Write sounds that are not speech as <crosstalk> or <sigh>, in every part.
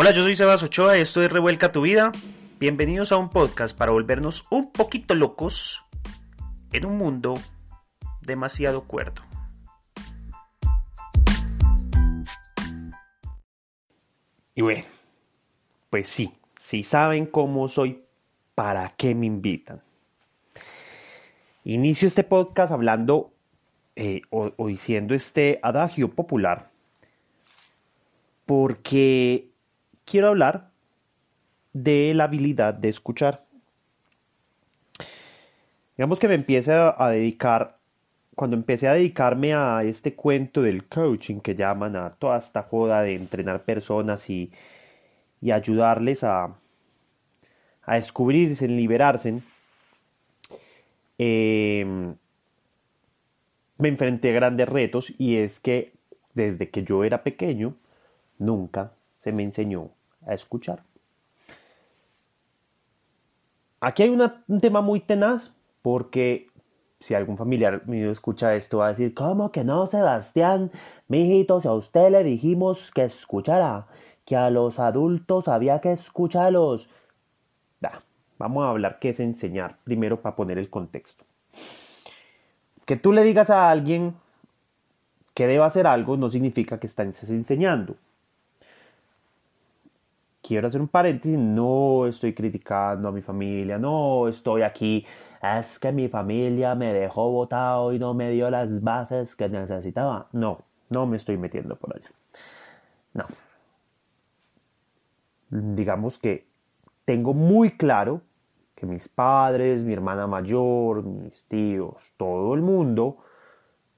Hola, yo soy Sebas Ochoa esto es Revuelca tu vida. Bienvenidos a un podcast para volvernos un poquito locos en un mundo demasiado cuerdo. Y bueno, pues sí, si saben cómo soy, ¿para qué me invitan? Inicio este podcast hablando eh, o, o diciendo este adagio popular porque quiero hablar de la habilidad de escuchar. Digamos que me empiece a dedicar, cuando empecé a dedicarme a este cuento del coaching que llaman a toda esta joda de entrenar personas y, ayudarles a, a descubrirse, liberarse, em, me enfrenté a grandes retos y es que desde que yo era pequeño nunca se me enseñó a escuchar. Aquí hay un tema muy tenaz porque si algún familiar mío escucha esto va a decir, ¿cómo que no, Sebastián? Mijito, si a usted le dijimos que escuchara, que a los adultos había que escucharlos. vamos a hablar qué es enseñar, primero para poner el contexto. Que tú le digas a alguien que deba hacer algo no significa que estás enseñando quiero hacer un paréntesis, no estoy criticando a mi familia, no estoy aquí, es que mi familia me dejó votado y no me dio las bases que necesitaba. No, no me estoy metiendo por allá. No. Digamos que tengo muy claro que mis padres, mi hermana mayor, mis tíos, todo el mundo,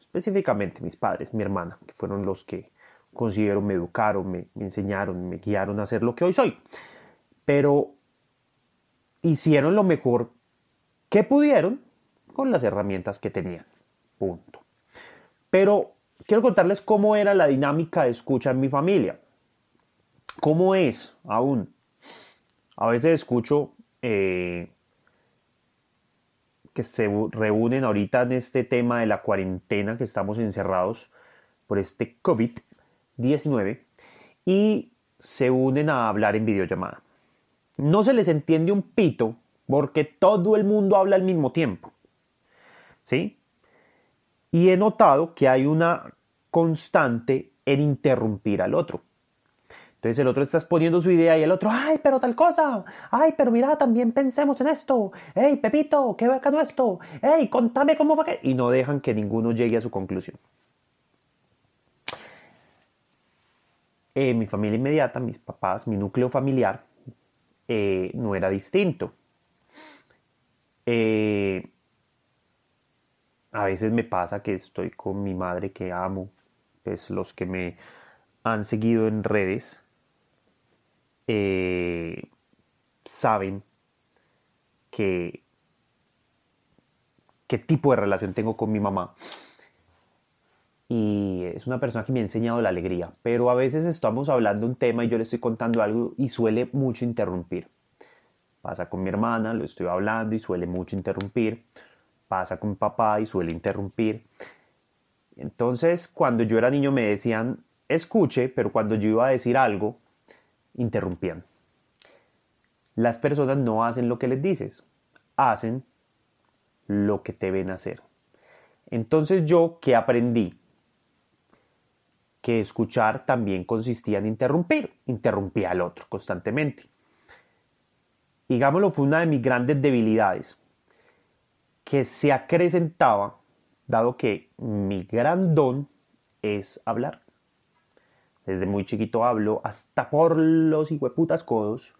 específicamente mis padres, mi hermana, que fueron los que considero me educaron, me, enseñaron, me guiaron a ser lo que hoy soy. Pero hicieron lo mejor que pudieron con las herramientas que tenían. Punto. Pero quiero contarles cómo era la dinámica de escucha en mi familia. ¿Cómo es aún? A veces escucho eh, que se reúnen ahorita en este tema de la cuarentena, que estamos encerrados por este COVID 19 y se unen a hablar en videollamada. No se les entiende un pito porque todo el mundo habla al mismo tiempo. ¿Sí? Y he notado que hay una constante en interrumpir al otro. Entonces el otro está exponiendo su idea y el otro, ay, pero tal cosa, ay, pero mira, también pensemos en esto, hey, Pepito, qué bacano esto, hey, contame cómo va que... Y no dejan que ninguno llegue a su conclusión. Eh, mi familia inmediata, mis papás, mi núcleo familiar, eh, no era distinto. Eh, a veces me pasa que estoy con mi madre que amo, pues los que me han seguido en redes saben que qué tipo de relación tengo con mi mamá y es una persona que me ha enseñado la alegría, pero a veces estamos hablando un tema y yo le estoy contando algo y suele mucho interrumpir. Pasa con mi hermana, lo estoy hablando y suele mucho interrumpir. Pasa con mi papá y suele interrumpir. Entonces, cuando yo era niño me decían, escuche, pero cuando yo iba a decir algo, interrumpían. Las personas no hacen lo que les dices, hacen lo que te ven hacer. Entonces yo, ¿qué aprendí? Que escuchar también consistía en interrumpir, interrumpía al otro constantemente. Digámoslo, fue una de mis grandes debilidades, que se acrecentaba, dado que mi gran don es hablar. Desde muy chiquito hablo, hasta por los hijueputas codos.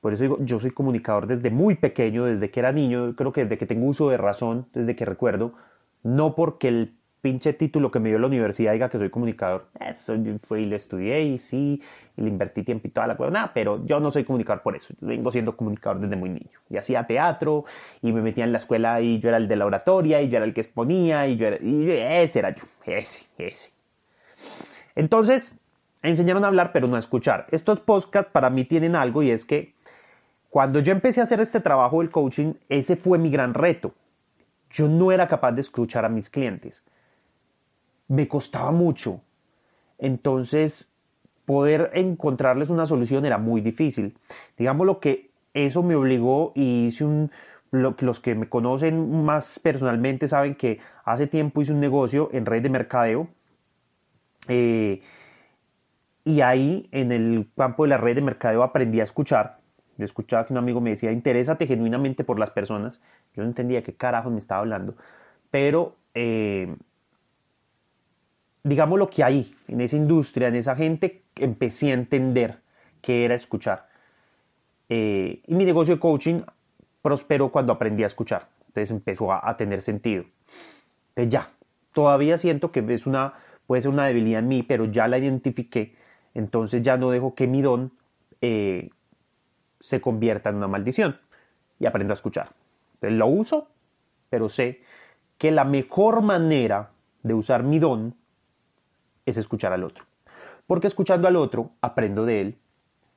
Por eso digo, yo soy comunicador desde muy pequeño, desde que era niño, creo que desde que tengo uso de razón, desde que recuerdo, no porque el pinche título que me dio la universidad diga que soy comunicador. Eso yo fui y lo estudié y sí, y le invertí tiempo y toda la. Nada, pero yo no soy comunicador por eso. Yo vengo siendo comunicador desde muy niño. Y hacía teatro y me metía en la escuela y yo era el de la oratoria y yo era el que exponía y yo era. Y ese era yo. Ese, ese. Entonces, enseñaron a hablar, pero no a escuchar. Estos podcasts para mí tienen algo y es que cuando yo empecé a hacer este trabajo del coaching, ese fue mi gran reto. Yo no era capaz de escuchar a mis clientes me costaba mucho. Entonces, poder encontrarles una solución era muy difícil. Digamos lo que eso me obligó y hice un, los que me conocen más personalmente saben que hace tiempo hice un negocio en red de mercadeo eh, y ahí en el campo de la red de mercadeo aprendí a escuchar. Yo escuchaba que un amigo me decía, interésate genuinamente por las personas. Yo no entendía qué carajo me estaba hablando. Pero eh, digamos lo que hay en esa industria, en esa gente, empecé a entender qué era escuchar. Eh, y mi negocio de coaching prosperó cuando aprendí a escuchar. Entonces empezó a, tener sentido. Entonces ya, todavía siento que es una, puede ser una debilidad en mí, pero ya la identifiqué. Entonces ya no dejo que mi don eh, se convierta en una maldición. Y aprendo a escuchar. Entonces lo uso, pero sé que la mejor manera de usar mi don es escuchar al otro. Porque escuchando al otro, aprendo de él,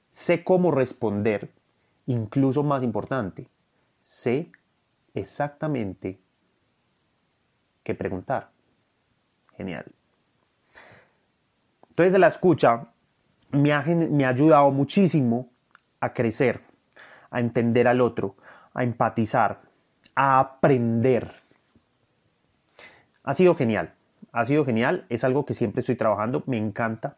sé cómo responder, incluso más importante, sé exactamente qué preguntar. Genial. Entonces la escucha me ha, me ha ayudado muchísimo a crecer, a entender al otro, a empatizar, a aprender. Ha sido genial ha sido genial, es algo que siempre estoy trabajando, me encanta.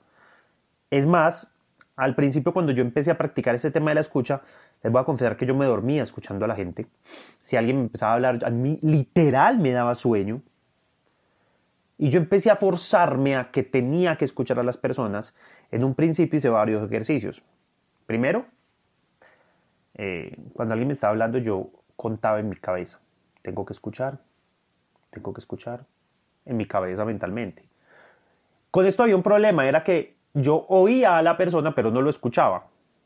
Es más, al principio cuando yo empecé a practicar ese tema de la escucha, les voy a confesar que yo me dormía escuchando a la gente. Si alguien me empezaba a hablar, a mí literal me daba sueño. Y yo empecé a forzarme a que tenía que escuchar a las personas. En un principio hice varios ejercicios. Primero, eh, cuando alguien me estaba hablando, yo contaba en mi cabeza. Tengo que escuchar, tengo que escuchar, en mi cabeza mentalmente. Con esto había un problema, era que yo oía a la persona pero no lo escuchaba.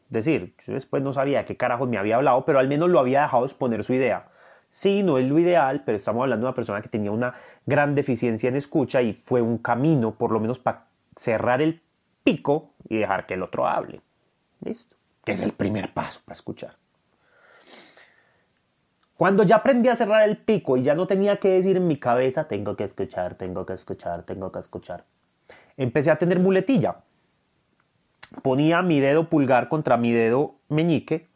Es decir, yo después no sabía de qué carajos me había hablado, pero al menos lo había dejado exponer su idea. Sí, no es lo ideal, pero estamos hablando de una persona que tenía una gran deficiencia en escucha y fue un camino, por lo menos para cerrar el pico y dejar que el otro hable. ¿Listo? Que es el primer paso para escuchar. Cuando ya aprendí a cerrar el pico y ya no tenía que decir en mi cabeza, tengo que escuchar, tengo que escuchar, tengo que escuchar, empecé a tener muletilla. Ponía mi dedo pulgar contra mi dedo meñique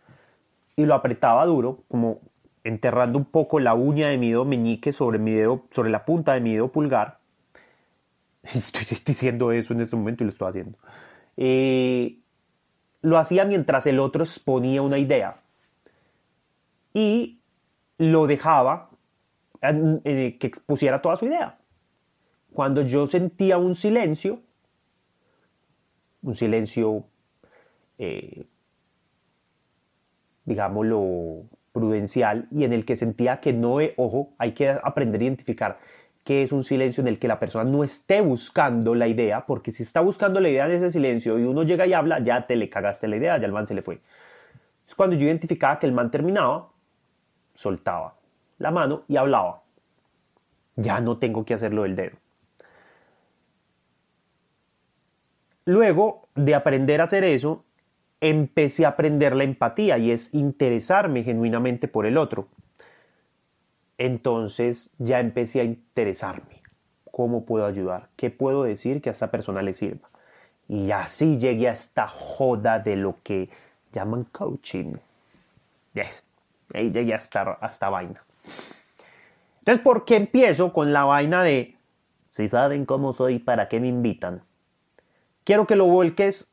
y lo apretaba duro, como enterrando un poco la uña de mi dedo meñique sobre, mi dedo, sobre la punta de mi dedo pulgar. <laughs> Estoy diciendo eso en este momento y lo estoy haciendo. Eh, lo hacía mientras el otro exponía una idea. Y lo dejaba eh, que expusiera toda su idea. Cuando yo sentía un silencio, un silencio, eh, digámoslo, prudencial, y en el que sentía que no, ojo, hay que aprender a identificar que es un silencio en el que la persona no esté buscando la idea, porque si está buscando la idea en ese silencio y uno llega y habla, ya te le cagaste la idea, ya el man se le fue. Cuando yo identificaba que el man terminaba, soltaba la mano y hablaba. Ya no tengo que hacerlo del dedo. Luego de aprender a hacer eso, empecé a aprender la empatía y es interesarme genuinamente por el otro. Entonces ya empecé a interesarme. ¿Cómo puedo ayudar? ¿Qué puedo decir que a esta persona le sirva? Y así llegué a esta joda de lo que llaman coaching. Yes. Ahí llegué a esta, esta vaina. Entonces, ¿por qué empiezo con la vaina de si saben cómo soy, para qué me invitan? Quiero que lo vuelques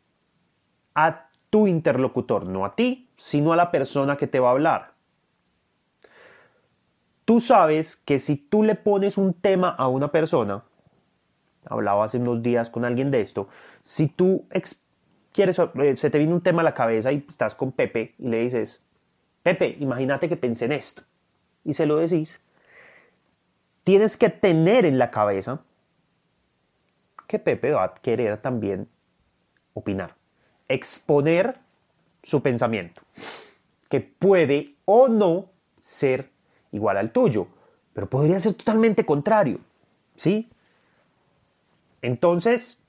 a tu interlocutor, no a ti, sino a la persona que te va a hablar. Tú sabes que si tú le pones un tema a una persona, hablaba hace unos días con alguien de esto, si tú quieres, eh, se te viene un tema a la cabeza y estás con Pepe y le dices, Pepe, imagínate que pensé en esto. Y se lo decís. Tienes que tener en la cabeza que Pepe va a querer también opinar, exponer su pensamiento, que puede o no ser igual al tuyo, pero podría ser totalmente contrario, ¿sí? Entonces,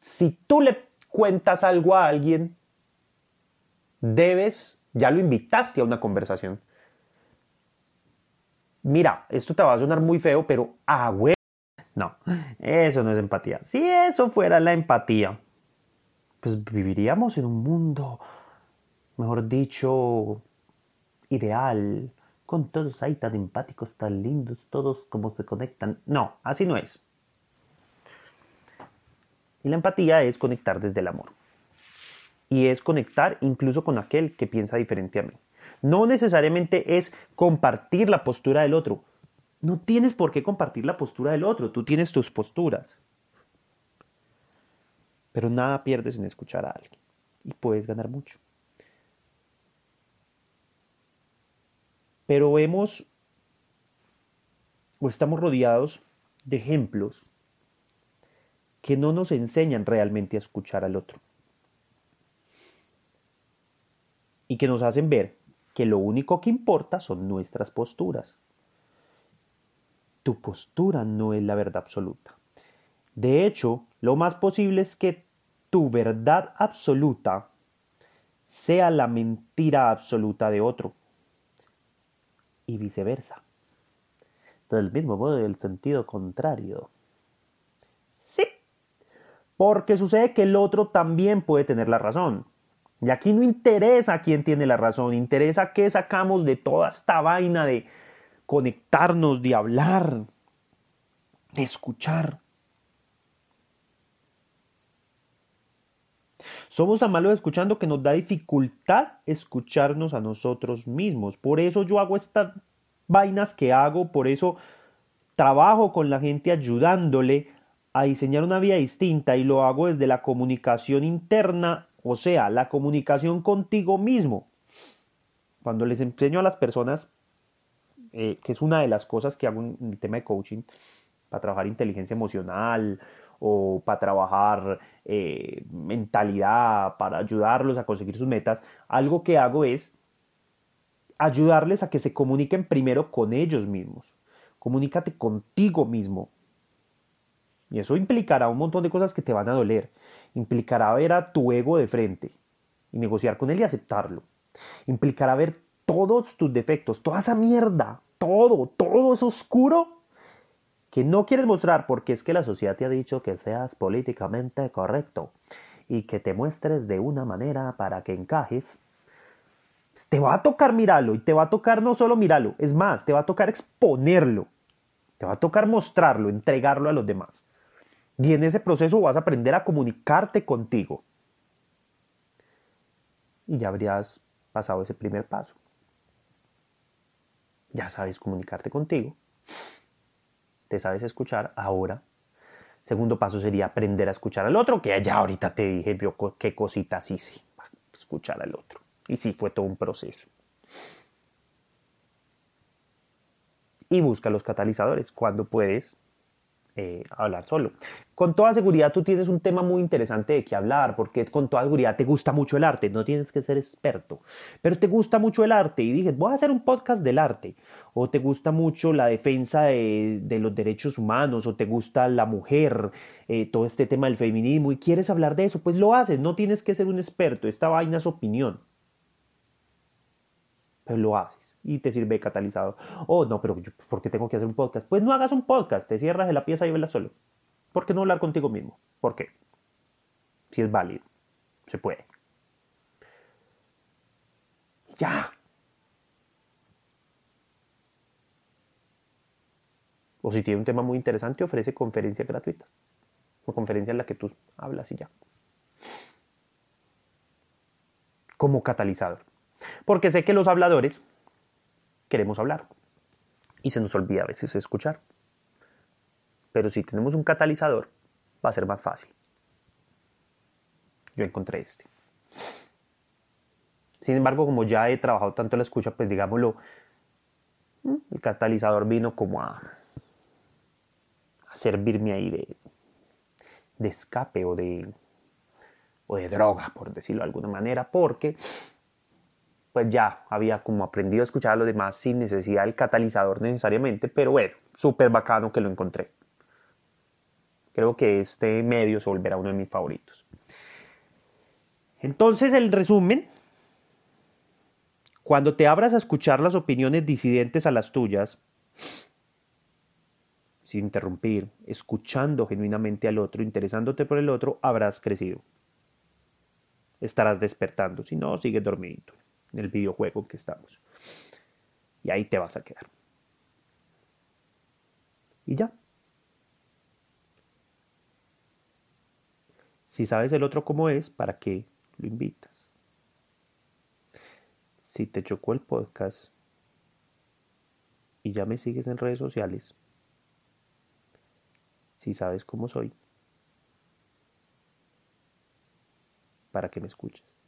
si tú le cuentas algo a alguien, debes ya lo invitaste a una conversación. Mira, esto te va a sonar muy feo, pero ah, güey. No, eso no es empatía. Si eso fuera la empatía, pues viviríamos en un mundo, mejor dicho, ideal, con todos ahí tan empáticos, tan lindos, todos como se conectan. No, así no es. Y la empatía es conectar desde el amor. Y es conectar incluso con aquel que piensa diferente a mí. No necesariamente es compartir la postura del otro. No tienes por qué compartir la postura del otro, tú tienes tus posturas. Pero nada pierdes en escuchar a alguien y puedes ganar mucho. Pero vemos o estamos rodeados de ejemplos que no nos enseñan realmente a escuchar al otro. Y que nos hacen ver que lo único que importa son nuestras posturas. Tu postura no es la verdad absoluta. De hecho, lo más posible es que tu verdad absoluta sea la mentira absoluta de otro. Y viceversa. Del mismo modo, del sentido contrario. Sí. Porque sucede que el otro también puede tener la razón. Y aquí no interesa quién tiene la razón, interesa qué sacamos de toda esta vaina de conectarnos, de hablar, de escuchar. Somos tan malos escuchando que nos da dificultad escucharnos a nosotros mismos. Por eso yo hago estas vainas que hago, por eso trabajo con la gente ayudándole a diseñar una vía distinta y lo hago desde la comunicación interna o sea, la comunicación contigo mismo. Cuando les enseño a las personas, eh, que es una de las cosas que hago en el tema de coaching, para trabajar inteligencia emocional o para trabajar eh, mentalidad, para ayudarlos a conseguir sus metas, algo que hago es ayudarles a que se comuniquen primero con ellos mismos. Comunícate contigo mismo. Y eso implicará un montón de cosas que te van a doler implicará ver a tu ego de frente y negociar con él y aceptarlo. Implicará ver todos tus defectos, toda esa mierda, todo, todo es oscuro que no quieres mostrar porque es que la sociedad te ha dicho que seas políticamente correcto y que te muestres de una manera para que encajes. Te va a tocar mirarlo y te va a tocar no solo mirarlo, es más, te va a tocar exponerlo, te va a tocar mostrarlo, entregarlo a los demás. Y en ese proceso vas a aprender a comunicarte contigo. Y ya habrías pasado ese primer paso. Ya sabes comunicarte contigo. Te sabes escuchar ahora. Segundo paso sería aprender a escuchar al otro, que ya ahorita te dije yo qué cositas hice. Escuchar al otro. Y sí, fue todo un proceso. Y busca los catalizadores. Cuando puedes eh, hablar solo. Con toda seguridad tú tienes un tema muy interesante de qué hablar, porque con toda seguridad te gusta mucho el arte, no tienes que ser experto, pero te gusta mucho el arte y dices, voy a hacer un podcast del arte, o te gusta mucho la defensa de, los derechos humanos, o te gusta la mujer, eh, todo este tema del feminismo y quieres hablar de eso, pues lo haces, no tienes que ser un experto, esta vaina es opinión, pero lo haces y te sirve de catalizador. Oh, no, pero ¿por qué tengo que hacer un podcast? Pues no hagas un podcast, te cierras de la pieza y velas solo. ¿Por qué no hablar contigo mismo? ¿Por qué? Si es válido, se puede. Ya. O si tiene un tema muy interesante, ofrece conferencias gratuitas. O conferencias en la que tú hablas y ya. Como catalizador. Porque sé que los habladores queremos hablar. Y se nos olvida a veces escuchar. Pero si tenemos un catalizador, va a ser más fácil. Yo encontré este. Sin embargo, como ya he trabajado tanto la escucha, pues digámoslo, el catalizador vino como a, a servirme ahí de, de escape o de, o de droga, por decirlo de alguna manera, porque pues ya había como aprendido a escuchar a los demás sin necesidad del catalizador necesariamente, pero bueno, súper bacano que lo encontré. Creo que este medio se volverá uno de mis favoritos. Entonces, el resumen, cuando te abras a escuchar las opiniones disidentes a las tuyas, sin interrumpir, escuchando genuinamente al otro, interesándote por el otro, habrás crecido. estarás despertando. Si no, sigues dormido en el videojuego que estamos. Y ahí te vas a quedar. Y ya. Si sabes el otro cómo es, ¿para qué lo invitas? Si te chocó el podcast y ya me sigues en redes sociales, si sabes cómo soy, para que me escuches.